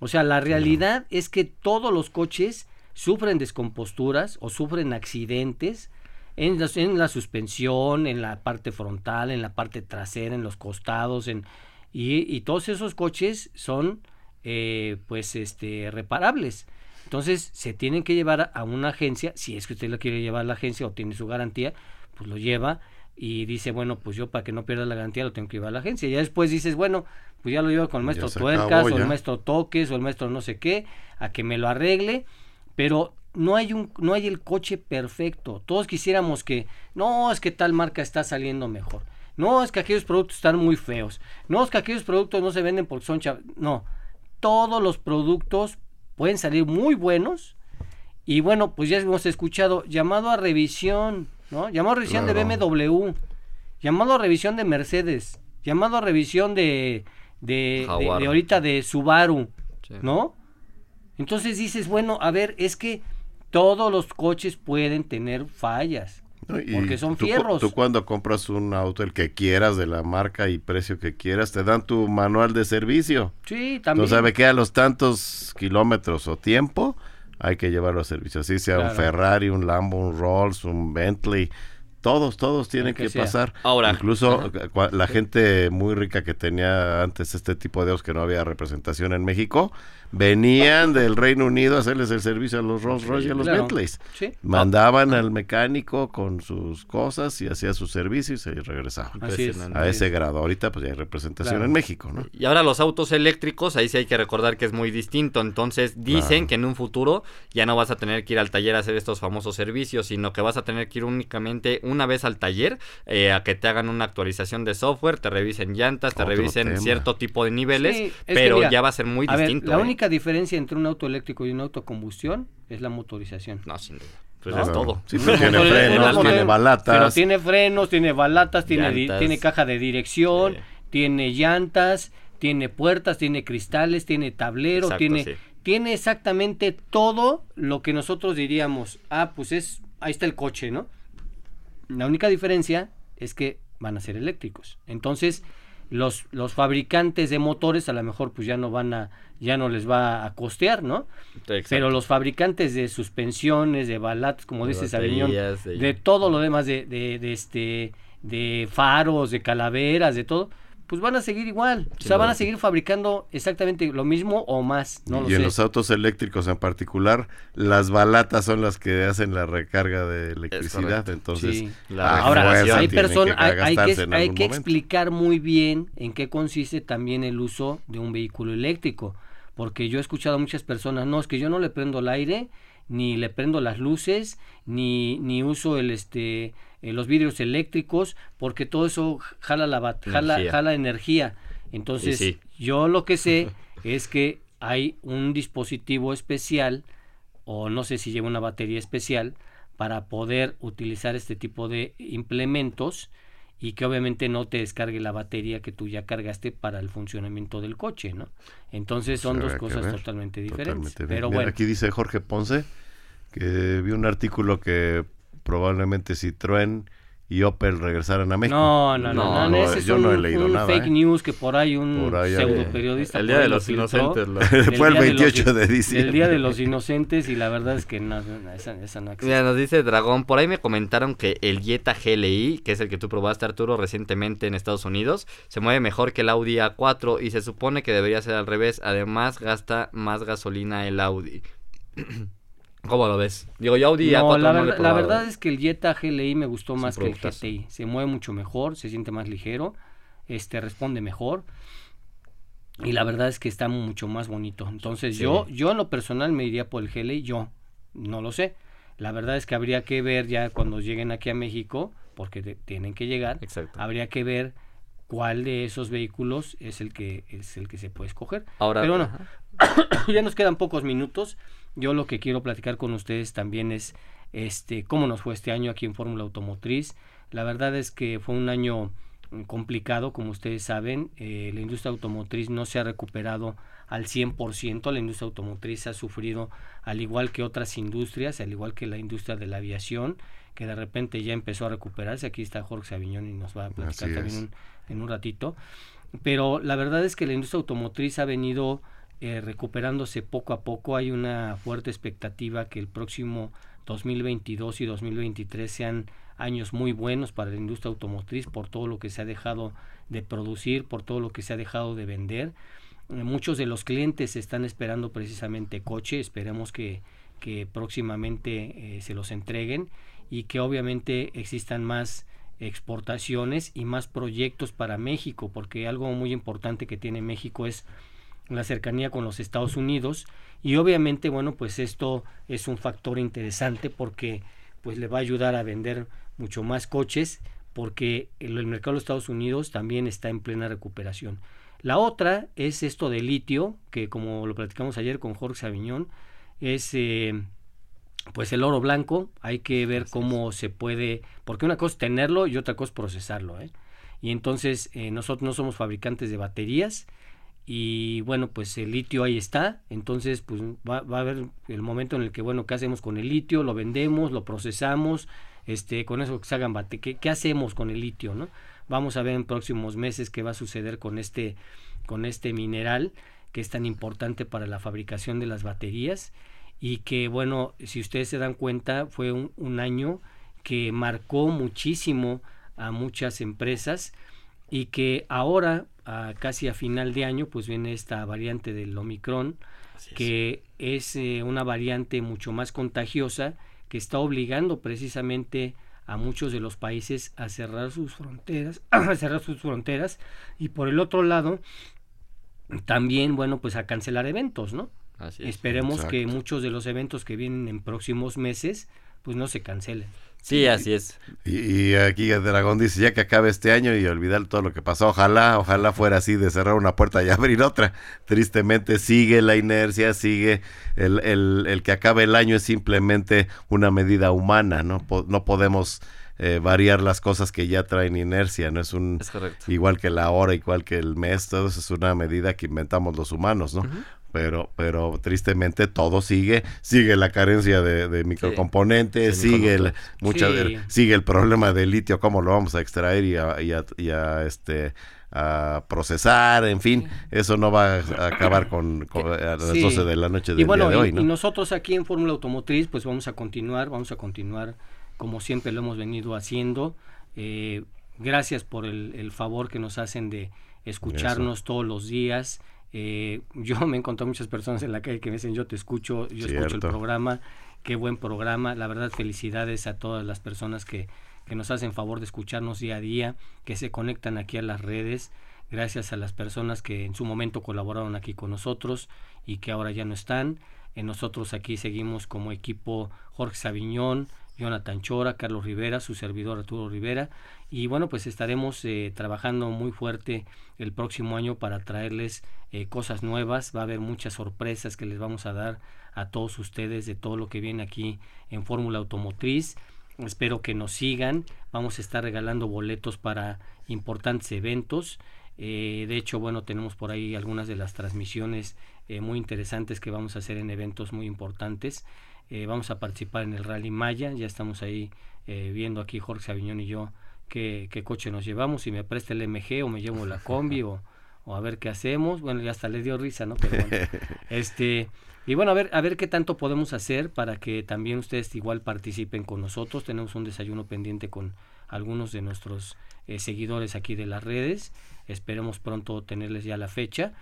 O sea, la realidad es que todos los coches sufren descomposturas o sufren accidentes en la, en la suspensión, en la parte frontal, en la parte trasera, en los costados, en, y, todos esos coches son eh, pues este reparables. Entonces se tienen que llevar a una agencia, si es que usted lo quiere llevar a la agencia o tiene su garantía, pues lo lleva y dice, bueno, pues yo para que no pierda la garantía lo tengo que llevar a la agencia. Y ya después dices, bueno, pues ya lo llevo con el maestro Tuercas o el maestro Toques o el maestro no sé qué, a que me lo arregle, pero no hay un no hay el coche perfecto. Todos quisiéramos que no, es que tal marca está saliendo mejor. No, es que aquellos productos están muy feos. No, es que aquellos productos no se venden porque son no. Todos los productos pueden salir muy buenos. Y bueno, pues ya hemos escuchado llamado a revisión, ¿no? Llamado a revisión de BMW, llamado a revisión de Mercedes, llamado a revisión de de, de, ahorita de Subaru, ¿no? Entonces dices, bueno, a ver, es que todos los coches pueden tener fallas. porque son fierros. Tú cuando compras un auto, el que quieras, de la marca y precio que quieras, te dan tu manual de servicio. Sí, también. Tú sabes que a los tantos kilómetros o tiempo hay que llevarlo a servicio. Así sea un Ferrari, un Lambo, un Rolls, un Bentley. Todos, todos tienen que, pasar. Ahora, incluso la gente muy rica que tenía antes este tipo de autos que no había representación en México, venían del Reino Unido a hacerles el servicio a los Rolls Royce y a los Bentleys. Mandaban al mecánico con sus cosas y hacía su servicio y se regresaba. A ese grado. Ahorita pues ya hay representación en México, ¿no? Y ahora los autos eléctricos, ahí sí hay que recordar que es muy distinto. Entonces dicen que en un futuro ya no vas a tener que ir al taller a hacer estos famosos servicios, sino que vas a tener que ir únicamente una vez al taller eh, a que te hagan una actualización de software, te revisen llantas, te revisen cierto tipo de niveles, pero ya va a ser muy distinto. la ¿eh? única diferencia entre un auto eléctrico y un auto combustión es la motorización. No, sin duda. Pues es todo. tiene frenos, tiene balatas. Pero tiene frenos, tiene balatas, tiene, tiene caja de dirección, tiene llantas, tiene puertas, tiene cristales, tiene tablero, tiene, tiene exactamente todo lo que nosotros diríamos, ah, pues es, ahí está el coche, ¿no? La única diferencia es que van a ser eléctricos. Entonces, los, los fabricantes de motores a lo mejor pues ya no van a, ya no les va a costear, ¿no? Pero los fabricantes de suspensiones, de balatas, como dice Sabiñón, de... todo lo demás, de, de, de, este, de faros, de calaveras, de todo, pues van a seguir igual. o sea, van a seguir fabricando exactamente lo mismo o más. No y en los autos eléctricos en particular, las balatas son las que hacen la recarga de electricidad. Entonces, ahora hay personas, hay, que, hay que explicar muy bien en qué consiste también el uso de un vehículo eléctrico. Porque yo he escuchado a muchas personas, no, es que yo no le prendo el aire, ni le prendo las luces, ni, ni uso el este eh, los vidrios eléctricos, porque todo eso jala la jala, jala energía. Entonces, yo lo que sé es que hay un dispositivo especial, o no sé si lleva una batería especial, para poder utilizar este tipo de implementos y que obviamente no te descargue la batería que tú ya cargaste para el funcionamiento del coche, ¿no? Entonces son dos cosas totalmente diferentes. Pero bueno. Aquí dice Jorge Ponce que vi un artículo que probablemente Citroën y Opel regresaran a México. No, no, no, no, ese yo no he leído nada. fake ¿eh? news que por ahí un pseudo periodista. El día de los inocentes. Fue el 28 de, diciembre. El día de los inocentes y la verdad es que no, esa, esa no existe. Mira, nos dice Dragón, por ahí me comentaron que el Jetta GLI, que es el que tú probaste Arturo recientemente en Estados Unidos, se mueve mejor que el Audi A4 y se supone que debería ser al revés. Además gasta más gasolina el Audi. ¿Cómo lo ves? Digo, yo Audi no, la, la verdad es que el Jetta GLI me gustó más que el GTI. Se mueve mucho mejor, se siente más ligero, este responde mejor. Y la verdad es que está mucho más bonito. Entonces yo, yo en lo personal me iría por el GLI, yo no lo sé. La verdad es que habría que ver ya cuando lleguen aquí a México, porque tienen que llegar, habría que ver cuál de esos vehículos es el que es el que se puede escoger. Ahora, Pero bueno, ya nos quedan pocos minutos. Yo lo que quiero platicar con ustedes también es este cómo nos fue este año aquí en Fórmula Automotriz. La verdad es que fue un año mm, complicado, como ustedes saben. Eh, la industria automotriz no se ha recuperado al 100%. La industria automotriz ha sufrido, al igual que otras industrias, al igual que la industria de la aviación, que de repente ya empezó a recuperarse. Aquí está Jorge Saviñón y nos va a platicar también en un ratito. Pero la verdad es que la industria automotriz ha venido eh, recuperándose poco a poco. Hay una fuerte expectativa que el próximo 2022 y 2023 sean años muy buenos para la industria automotriz por todo lo que se ha dejado de producir, por todo lo que se ha dejado de vender. Eh, muchos de los clientes están esperando precisamente coche, esperemos que, que próximamente eh, se los entreguen y que obviamente existan más exportaciones y más proyectos para México, porque algo muy importante que tiene México es la cercanía con los Estados Unidos y obviamente bueno pues esto es un factor interesante porque pues le va a ayudar a vender mucho más coches porque el, mercado de los Estados Unidos también está en plena recuperación. La otra es esto de litio, que como lo platicamos ayer con Jorge Saviñón, es eh, pues el oro blanco, hay que ver cómo se puede, porque una cosa es tenerlo y otra cosa es procesarlo. ¿eh? Y entonces eh, nosotros no somos fabricantes de baterías, y bueno pues el litio ahí está. Entonces pues va, a haber el momento en el que bueno qué hacemos con el litio lo vendemos lo procesamos este con eso que se hagan bate ¿qué, qué hacemos con el litio no vamos a ver en próximos meses qué va a suceder con este con este mineral que es tan importante para la fabricación de las baterías y que bueno si ustedes se dan cuenta fue un año que marcó muchísimo a muchas empresas y que ahora casi a final de año pues viene esta variante del Omicron que es eh, una variante mucho más contagiosa que está obligando precisamente a muchos de los países a cerrar sus fronteras, a cerrar sus fronteras. Y por el otro lado también bueno pues a cancelar eventos, ¿no? Esperemos que muchos de los eventos que vienen en próximos meses pues no se cancelen. Sí, así es. Y, aquí el Dragón dice, ya que acabe este año y olvidar todo lo que pasó, ojalá, ojalá fuera así, de cerrar una puerta y abrir otra. Tristemente sigue la inercia, sigue el, el, el que acabe el año es simplemente una medida humana, ¿no? no podemos... Eh, variar las cosas que ya traen inercia, no es un igual que la hora, igual que el mes, todo eso es una medida que inventamos los humanos, ¿no? Pero, pero tristemente todo sigue, sigue la carencia de, microcomponentes, sigue el, mucha, sigue el problema del litio, cómo lo vamos a extraer y a, este a procesar, en fin, eso no va a acabar con, a las 12 de la noche del día de hoy. Y nosotros aquí en Fórmula Automotriz, pues vamos a continuar, vamos a continuar como siempre lo hemos venido haciendo. Eh, gracias por el, el favor que nos hacen de escucharnos todos los días. Eh, yo me he encontrado muchas personas en la calle que me dicen, yo te escucho, yo escucho el programa, qué buen programa. La verdad, felicidades a todas las personas que, que nos hacen favor de escucharnos día a día, que se conectan aquí a las redes. Gracias a las personas que en su momento colaboraron aquí con nosotros y que ahora ya no están. En nosotros aquí seguimos como equipo Jorge Sabiñón, Jonathan Chora, Carlos Rivera, su servidor Arturo Rivera. Y bueno, pues estaremos eh, trabajando muy fuerte el próximo año para traerles eh, cosas nuevas. Va a haber muchas sorpresas que les vamos a dar a todos ustedes de todo lo que viene aquí en Fórmula Automotriz. Espero que nos sigan. Vamos a estar regalando boletos para importantes eventos. Eh, de hecho, bueno, tenemos por ahí algunas de las transmisiones muy interesantes que vamos a hacer en eventos muy importantes. Eh, vamos a participar en el Rally Maya, ya estamos ahí eh, viendo aquí Jorge Aviñón y yo qué, qué, coche nos llevamos, si me presta el MG o me llevo la combi o, o, a ver qué hacemos, bueno ya hasta le dio risa, ¿no? Pero bueno, este, y bueno, a ver, a ver qué tanto podemos hacer para que también ustedes igual participen con nosotros, tenemos un desayuno pendiente con algunos de nuestros eh, seguidores aquí de las redes, esperemos pronto tenerles ya la fecha.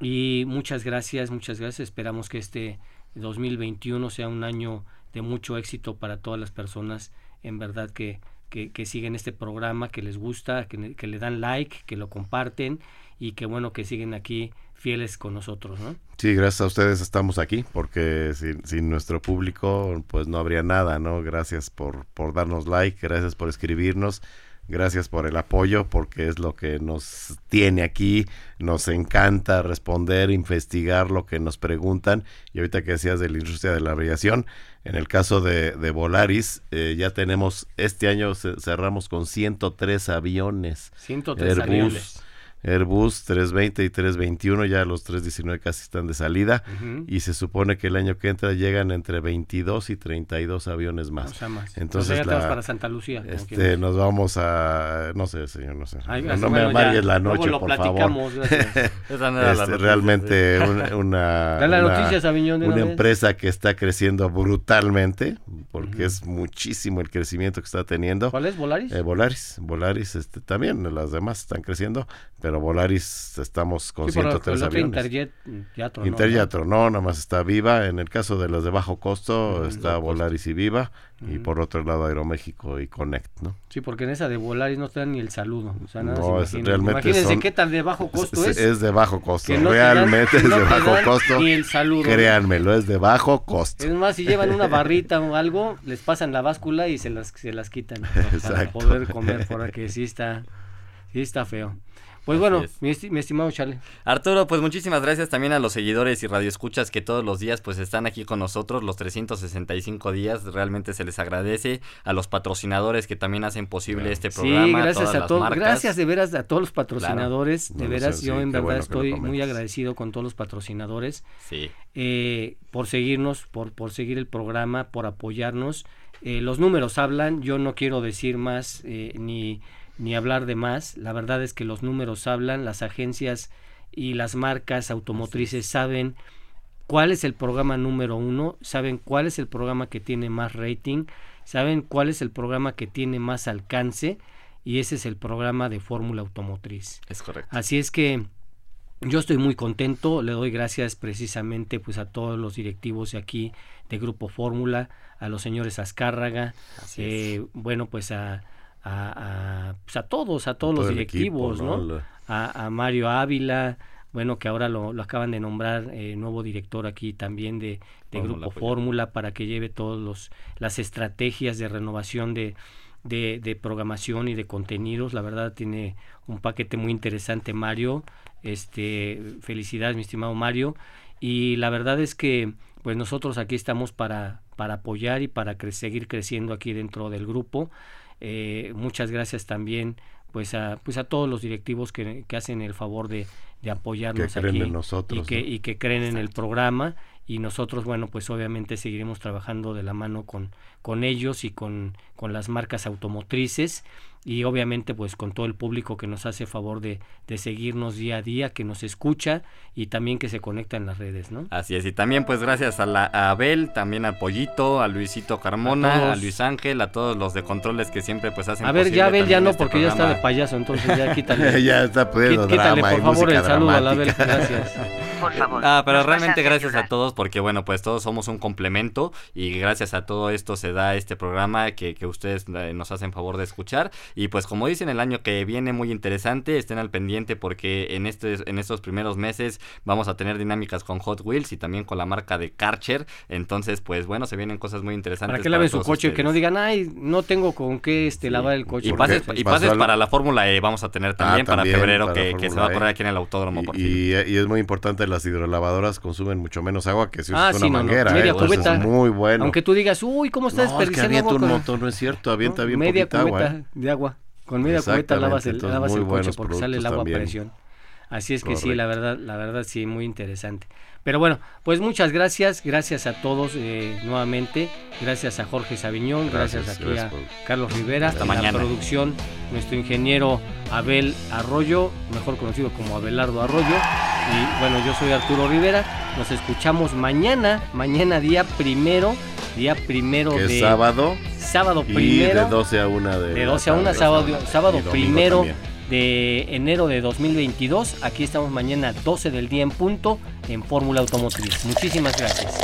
Y muchas gracias, muchas gracias. Esperamos que este 2021 sea un año de mucho éxito para todas las personas en verdad que, que, siguen este programa, que les gusta, que, le dan like, que lo comparten y que bueno, que siguen aquí fieles con nosotros, ¿no? Sí, gracias a ustedes estamos aquí, porque sin, sin, nuestro público pues no habría nada, ¿no? Gracias por, por darnos like, gracias por escribirnos Gracias por el apoyo, porque es lo que nos tiene aquí. Nos encanta responder, investigar lo que nos preguntan. Y ahorita que decías de la industria de la aviación, en el caso de, de Volaris, eh, ya tenemos, este año cerramos con 103 aviones. 103 aviones. Airbus 320 y 321, ya los 319 casi están de salida y se supone que el año que entra llegan entre 22 y 32 aviones más. Entonces, para Santa Lucía. Este, nos vamos a, no sé, señor, no sé. no, me amargues la noche, por favor. este, realmente una, una, una empresa que está creciendo brutalmente, porque es muchísimo el crecimiento que está teniendo. ¿Cuál es Volaris? Eh, Volaris, Volaris, este, también las demás están creciendo, pero Volaris estamos con 103 aviones. Interjet ya tronó. Interjet no, nada más está Viva. En el caso de los de bajo costo está Volaris y Viva. Y por otro lado Aeroméxico y Connect, ¿no? Sí, porque en esa de Volaris no te dan ni el saludo. O sea, nada no, es realmente Imagínense qué tan de bajo costo es. Es, de bajo costo, realmente es de bajo costo. Ni el saludo. Créanmelo, es de bajo costo. Es más, si llevan una barrita o algo, les pasan la báscula y se las, se las quitan. Para poder comer, porque sí está, sí está feo. Pues bueno, mi, estimado Charlie. Arturo, pues muchísimas gracias también a los seguidores y radioescuchas que todos los días pues están aquí con nosotros, los 365 días, realmente se les agradece. A los patrocinadores que también hacen posible este programa. Sí, gracias a todos. Gracias de veras a todos los patrocinadores. De veras, yo en verdad estoy muy agradecido con todos los patrocinadores. Sí. Eh, por seguirnos, por, por seguir el programa, por apoyarnos. Eh, los números hablan, yo no quiero decir más eh, ni ni hablar de más. La verdad es que los números hablan, las agencias y las marcas automotrices saben cuál es el programa número uno, saben cuál es el programa que tiene más rating, saben cuál es el programa que tiene más alcance y ese es el programa de Fórmula Automotriz. Es correcto. Así es que yo estoy muy contento, le doy gracias precisamente pues a todos los directivos de aquí de Grupo Fórmula, a los señores Azcárraga, eh, bueno pues a a, pues a todos, a todos los directivos, ¿no? A, Mario Ávila, bueno, que ahora lo, acaban de nombrar eh, nuevo director aquí también de, Grupo Fórmula para que lleve todas las estrategias de renovación de, de, programación y de contenidos. La verdad tiene un paquete muy interesante Mario. Este, felicidades mi estimado Mario. Y la verdad es que pues nosotros aquí estamos para, para apoyar y para seguir creciendo aquí dentro del grupo. Eh, muchas gracias también pues a, pues a todos los directivos que, hacen el favor de, de apoyarnos aquí nosotros, y, que, y que creen en el programa y nosotros, bueno, pues obviamente seguiremos trabajando de la mano con, con ellos y con, con las marcas automotrices y obviamente pues con todo el público que nos hace favor de, de, seguirnos día a día, que nos escucha y también que se conecta en las redes, ¿no? Así es, y también pues gracias a, la, Abel, también al Pollito, a Luisito Carmona, a, Luis Ángel, a todos los de controles que siempre pues hacen A ver, ya Abel ya no, este porque ya está de payaso, entonces ya quítale. ya está pudiendo Quítale por favor el saludo a Abel, gracias. Por favor. Ah, pero realmente gracias a todos porque bueno, pues todos somos un complemento y gracias a todo esto se da este programa que, que ustedes eh, nos hacen favor de escuchar y pues como dicen, el año que viene muy interesante, estén al pendiente porque en, este, en estos primeros meses vamos a tener dinámicas con Hot Wheels y también con la marca de Karcher. Entonces, pues bueno, se vienen cosas muy interesantes. Para que laven su coche, y que no digan, ay, no tengo con qué este, lavar el coche. Y pases, y pases para la Fórmula E vamos a tener también, ah, para febrero que, que, se va a correr e. aquí en el autódromo. Y, y, es muy importante, las hidrolavadoras consumen mucho menos agua que si ah, usas una manguera. media ¿eh? cubeta. Es muy bueno. Aunque tú digas, uy, ¿cómo está no, desperdiciando es que avienta un montón, no es cierto, avienta bien media poquita agua. ¿eh? de agua. Con media cubeta lavas el, lavas el coche porque sale el agua a presión. Así es que sí, la verdad, la verdad sí, muy interesante. Pero bueno, pues muchas gracias, gracias a todos eh, nuevamente, gracias a Jorge Sabiñón, gracias, aquí a Carlos Rivera, Hasta mañana. la producción, nuestro ingeniero Abel Arroyo, mejor conocido como Abelardo Arroyo, y bueno, yo soy Arturo Rivera, nos escuchamos mañana, mañana día primero, día primero de... sábado. Sábado primero. Y de 12 a 1 de... De 12 a 1, sábado, sábado primero de enero de 2022. Aquí estamos mañana 12 del día en punto en Fórmula Automotriz. Muchísimas gracias.